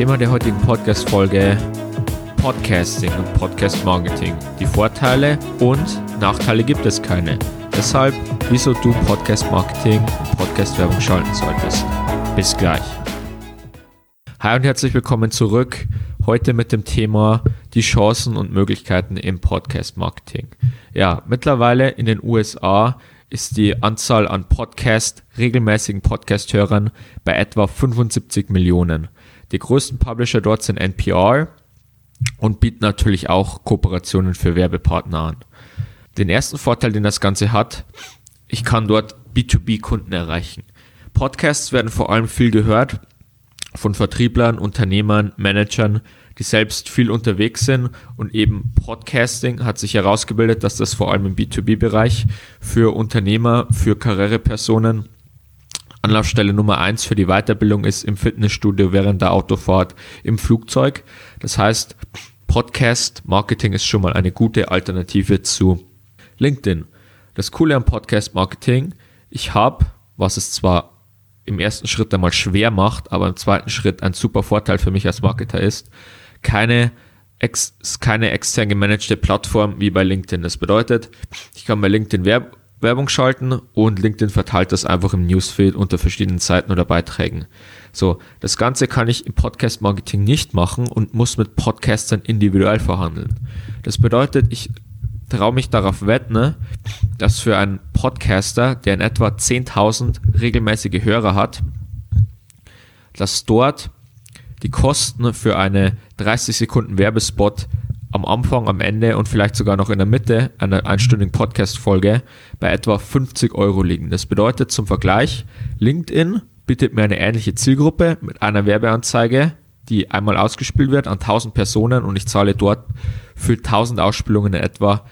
Thema der heutigen Podcast-Folge Podcasting und Podcast-Marketing. Die Vorteile und Nachteile gibt es keine. Deshalb, wieso du Podcast-Marketing und Podcast-Werbung schalten solltest. Bis gleich. Hi und herzlich willkommen zurück. Heute mit dem Thema die Chancen und Möglichkeiten im Podcast-Marketing. Ja, mittlerweile in den USA ist die Anzahl an Podcast, regelmäßigen Podcast-Hörern bei etwa 75 Millionen. Die größten Publisher dort sind NPR und bieten natürlich auch Kooperationen für Werbepartner an. Den ersten Vorteil, den das Ganze hat, ich kann dort B2B-Kunden erreichen. Podcasts werden vor allem viel gehört von Vertrieblern, Unternehmern, Managern, die selbst viel unterwegs sind und eben Podcasting hat sich herausgebildet, dass das vor allem im B2B-Bereich für Unternehmer, für Karrierepersonen Anlaufstelle Nummer eins für die Weiterbildung ist im Fitnessstudio, während der Autofahrt, im Flugzeug. Das heißt, Podcast Marketing ist schon mal eine gute Alternative zu LinkedIn. Das Coole am Podcast Marketing, ich habe, was es zwar im ersten Schritt einmal schwer macht, aber im zweiten Schritt ein super Vorteil für mich als Marketer ist, keine, ex, keine extern gemanagte Plattform wie bei LinkedIn. Das bedeutet, ich kann bei LinkedIn Werb Werbung schalten und LinkedIn verteilt das einfach im Newsfeed unter verschiedenen Seiten oder Beiträgen. So, das Ganze kann ich im Podcast Marketing nicht machen und muss mit Podcastern individuell verhandeln. Das bedeutet, ich traue mich darauf wetten, dass für einen Podcaster, der in etwa 10.000 regelmäßige Hörer hat, dass dort die Kosten für eine 30 Sekunden Werbespot am Anfang, am Ende und vielleicht sogar noch in der Mitte einer einstündigen Podcast-Folge bei etwa 50 Euro liegen. Das bedeutet zum Vergleich, LinkedIn bietet mir eine ähnliche Zielgruppe mit einer Werbeanzeige, die einmal ausgespielt wird an 1000 Personen und ich zahle dort für 1000 Ausspielungen etwa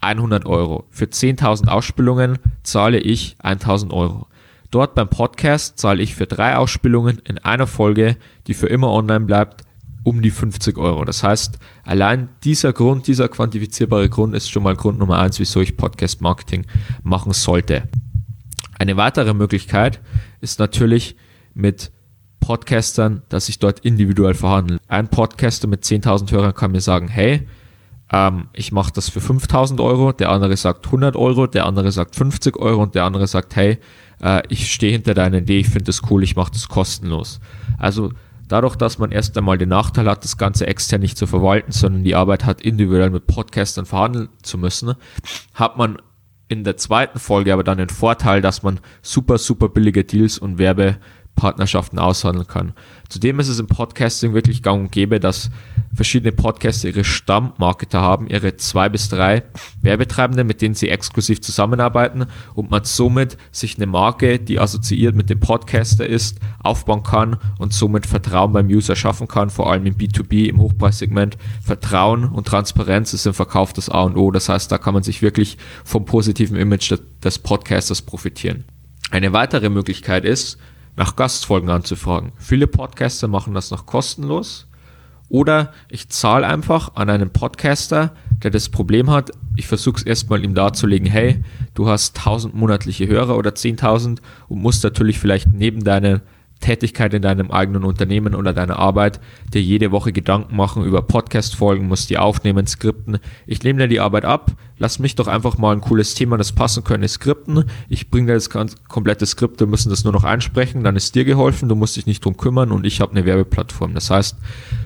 100 Euro. Für 10.000 Ausspielungen zahle ich 1000 Euro. Dort beim Podcast zahle ich für drei Ausspielungen in einer Folge, die für immer online bleibt, um die 50 Euro. Das heißt, allein dieser Grund, dieser quantifizierbare Grund ist schon mal Grund Nummer eins, wieso ich Podcast Marketing machen sollte. Eine weitere Möglichkeit ist natürlich mit Podcastern, dass ich dort individuell verhandle. Ein Podcaster mit 10.000 Hörern kann mir sagen, hey, ähm, ich mache das für 5.000 Euro, der andere sagt 100 Euro, der andere sagt 50 Euro und der andere sagt, hey, äh, ich stehe hinter deiner Idee, ich finde das cool, ich mache das kostenlos. Also Dadurch, dass man erst einmal den Nachteil hat, das Ganze extern nicht zu verwalten, sondern die Arbeit hat, individuell mit Podcastern verhandeln zu müssen, hat man in der zweiten Folge aber dann den Vorteil, dass man super, super billige Deals und Werbepartnerschaften aushandeln kann. Zudem ist es im Podcasting wirklich gang und gäbe, dass verschiedene Podcaster ihre Stammmarketer haben, ihre zwei bis drei Werbetreibende, mit denen sie exklusiv zusammenarbeiten und man somit sich eine Marke, die assoziiert mit dem Podcaster ist, aufbauen kann und somit Vertrauen beim User schaffen kann, vor allem im B2B, im Hochpreissegment. Vertrauen und Transparenz ist im Verkauf das A und O. Das heißt, da kann man sich wirklich vom positiven Image des Podcasters profitieren. Eine weitere Möglichkeit ist, nach Gastfolgen anzufragen. Viele Podcaster machen das noch kostenlos. Oder ich zahle einfach an einen Podcaster, der das Problem hat. Ich versuche es erstmal ihm darzulegen, hey, du hast 1000 monatliche Hörer oder 10.000 und musst natürlich vielleicht neben deinen Tätigkeit in deinem eigenen Unternehmen oder deiner Arbeit, dir jede Woche Gedanken machen über Podcast-Folgen, musst die aufnehmen, skripten. Ich nehme dir die Arbeit ab, lass mich doch einfach mal ein cooles Thema, das passen könnte, skripten. Ich bringe dir das komplette Skript, wir müssen das nur noch einsprechen, dann ist dir geholfen, du musst dich nicht drum kümmern und ich habe eine Werbeplattform. Das heißt,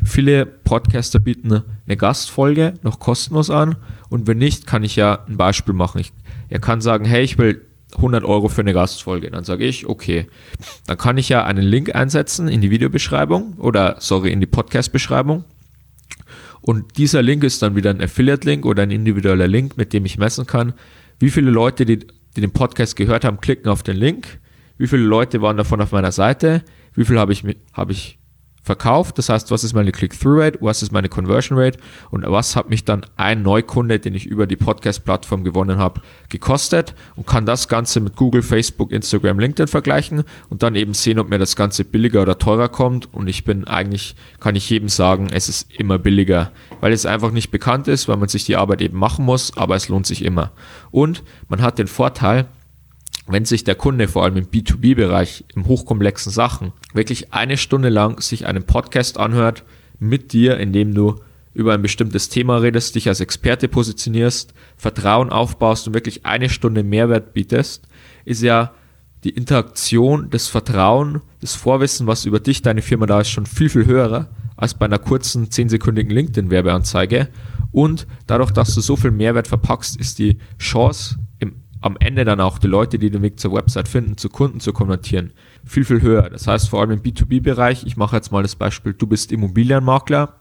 viele Podcaster bieten eine Gastfolge noch kostenlos an und wenn nicht, kann ich ja ein Beispiel machen. Ich, er kann sagen, hey, ich will 100 Euro für eine Gastfolge. Dann sage ich, okay, dann kann ich ja einen Link einsetzen in die Videobeschreibung oder, sorry, in die Podcast-Beschreibung. Und dieser Link ist dann wieder ein Affiliate-Link oder ein individueller Link, mit dem ich messen kann, wie viele Leute, die, die den Podcast gehört haben, klicken auf den Link, wie viele Leute waren davon auf meiner Seite, wie viel habe ich, hab ich verkauft. Das heißt, was ist meine Click-Through-Rate, was ist meine Conversion Rate und was hat mich dann ein Neukunde, den ich über die Podcast-Plattform gewonnen habe, gekostet und kann das Ganze mit Google, Facebook, Instagram, LinkedIn vergleichen und dann eben sehen, ob mir das Ganze billiger oder teurer kommt. Und ich bin eigentlich, kann ich jedem sagen, es ist immer billiger, weil es einfach nicht bekannt ist, weil man sich die Arbeit eben machen muss, aber es lohnt sich immer. Und man hat den Vorteil, wenn sich der Kunde vor allem im B2B-Bereich, im hochkomplexen Sachen, wirklich eine Stunde lang sich einen Podcast anhört mit dir, in dem du über ein bestimmtes Thema redest, dich als Experte positionierst, Vertrauen aufbaust und wirklich eine Stunde Mehrwert bietest, ist ja die Interaktion, das Vertrauen, das Vorwissen, was über dich, deine Firma da ist, schon viel, viel höher als bei einer kurzen 10-sekündigen LinkedIn-Werbeanzeige. Und dadurch, dass du so viel Mehrwert verpackst, ist die Chance, am Ende dann auch die Leute, die den Weg zur Website finden, zu Kunden zu konvertieren, viel, viel höher. Das heißt, vor allem im B2B-Bereich, ich mache jetzt mal das Beispiel, du bist Immobilienmakler.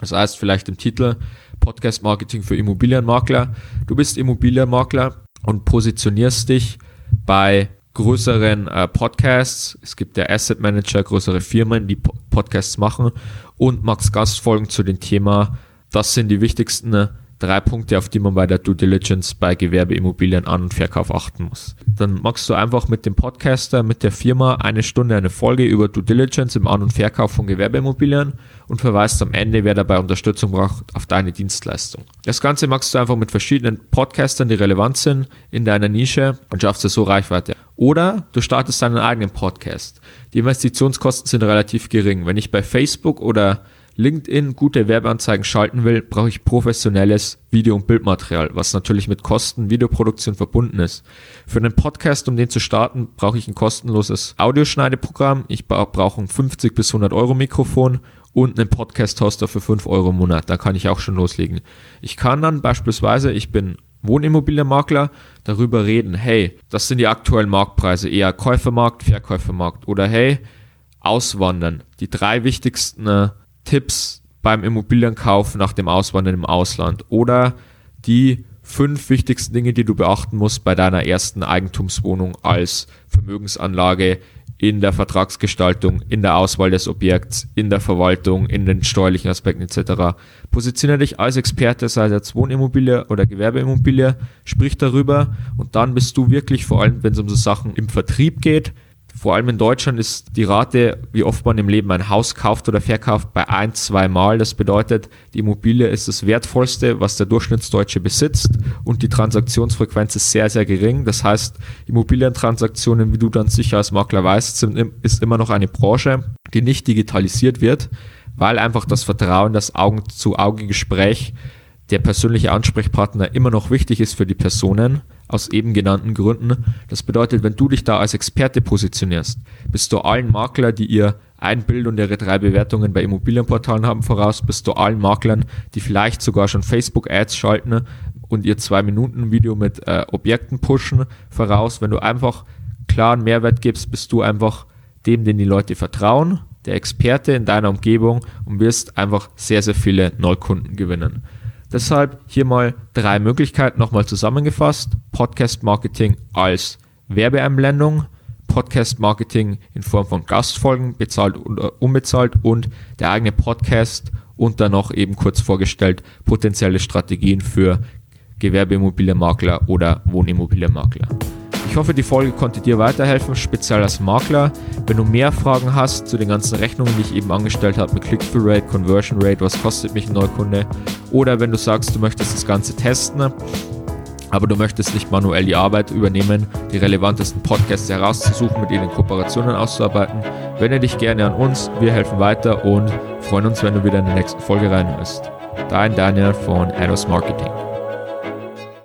Das heißt, vielleicht im Titel Podcast Marketing für Immobilienmakler. Du bist Immobilienmakler und positionierst dich bei größeren äh, Podcasts. Es gibt ja Asset Manager, größere Firmen, die Podcasts machen und machst Gastfolgen zu dem Thema. Das sind die wichtigsten drei Punkte, auf die man bei der Due Diligence bei Gewerbeimmobilien An- und Verkauf achten muss. Dann machst du einfach mit dem Podcaster, mit der Firma eine Stunde eine Folge über Due Diligence im An- und Verkauf von Gewerbeimmobilien und verweist am Ende, wer dabei Unterstützung braucht, auf deine Dienstleistung. Das Ganze machst du einfach mit verschiedenen Podcastern, die relevant sind in deiner Nische und schaffst dir so Reichweite. Oder du startest deinen eigenen Podcast. Die Investitionskosten sind relativ gering. Wenn ich bei Facebook oder LinkedIn gute Werbeanzeigen schalten will, brauche ich professionelles Video- und Bildmaterial, was natürlich mit Kosten Videoproduktion verbunden ist. Für einen Podcast, um den zu starten, brauche ich ein kostenloses Audioschneideprogramm. Ich brauche ein 50 bis 100 Euro Mikrofon und einen Podcast-Hoster für 5 Euro im Monat. Da kann ich auch schon loslegen. Ich kann dann beispielsweise, ich bin Wohnimmobilienmakler, darüber reden, hey, das sind die aktuellen Marktpreise, eher Käufermarkt, Verkäufermarkt oder hey, Auswandern. Die drei wichtigsten äh, Tipps beim Immobilienkauf nach dem Auswandern im Ausland oder die fünf wichtigsten Dinge, die du beachten musst bei deiner ersten Eigentumswohnung als Vermögensanlage in der Vertragsgestaltung, in der Auswahl des Objekts, in der Verwaltung, in den steuerlichen Aspekten etc. Positioniere dich als Experte, sei es jetzt Wohnimmobilie oder Gewerbeimmobilie, sprich darüber und dann bist du wirklich, vor allem wenn es um so Sachen im Vertrieb geht, vor allem in Deutschland ist die Rate, wie oft man im Leben ein Haus kauft oder verkauft, bei ein, zwei Mal. Das bedeutet, die Immobilie ist das Wertvollste, was der Durchschnittsdeutsche besitzt und die Transaktionsfrequenz ist sehr, sehr gering. Das heißt, Immobilientransaktionen, wie du dann sicher als Makler weißt, sind, ist immer noch eine Branche, die nicht digitalisiert wird, weil einfach das Vertrauen, das Augen-zu-Auge-Gespräch der persönliche Ansprechpartner immer noch wichtig ist für die Personen, aus eben genannten Gründen. Das bedeutet, wenn du dich da als Experte positionierst, bist du allen Makler, die ihr ein Bild und ihre drei Bewertungen bei Immobilienportalen haben, voraus, bist du allen Maklern, die vielleicht sogar schon Facebook-Ads schalten und ihr zwei Minuten Video mit äh, Objekten pushen, voraus. Wenn du einfach klaren Mehrwert gibst, bist du einfach dem, den die Leute vertrauen, der Experte in deiner Umgebung und wirst einfach sehr, sehr viele Neukunden gewinnen. Deshalb hier mal drei Möglichkeiten nochmal zusammengefasst. Podcast Marketing als Werbeeinblendung, Podcast Marketing in Form von Gastfolgen, bezahlt oder unbezahlt und der eigene Podcast und dann noch eben kurz vorgestellt potenzielle Strategien für Gewerbeimmobilienmakler oder Wohnimmobilienmakler. Ich hoffe, die Folge konnte dir weiterhelfen, speziell als Makler. Wenn du mehr Fragen hast zu den ganzen Rechnungen, die ich eben angestellt habe, mit Click-Through-Rate, Conversion Rate, was kostet mich ein Neukunde, oder wenn du sagst, du möchtest das Ganze testen, aber du möchtest nicht manuell die Arbeit übernehmen, die relevantesten Podcasts herauszusuchen, mit ihnen Kooperationen auszuarbeiten, wende dich gerne an uns. Wir helfen weiter und freuen uns, wenn du wieder in der nächsten Folge reinhörst. Dein Daniel von Ados Marketing.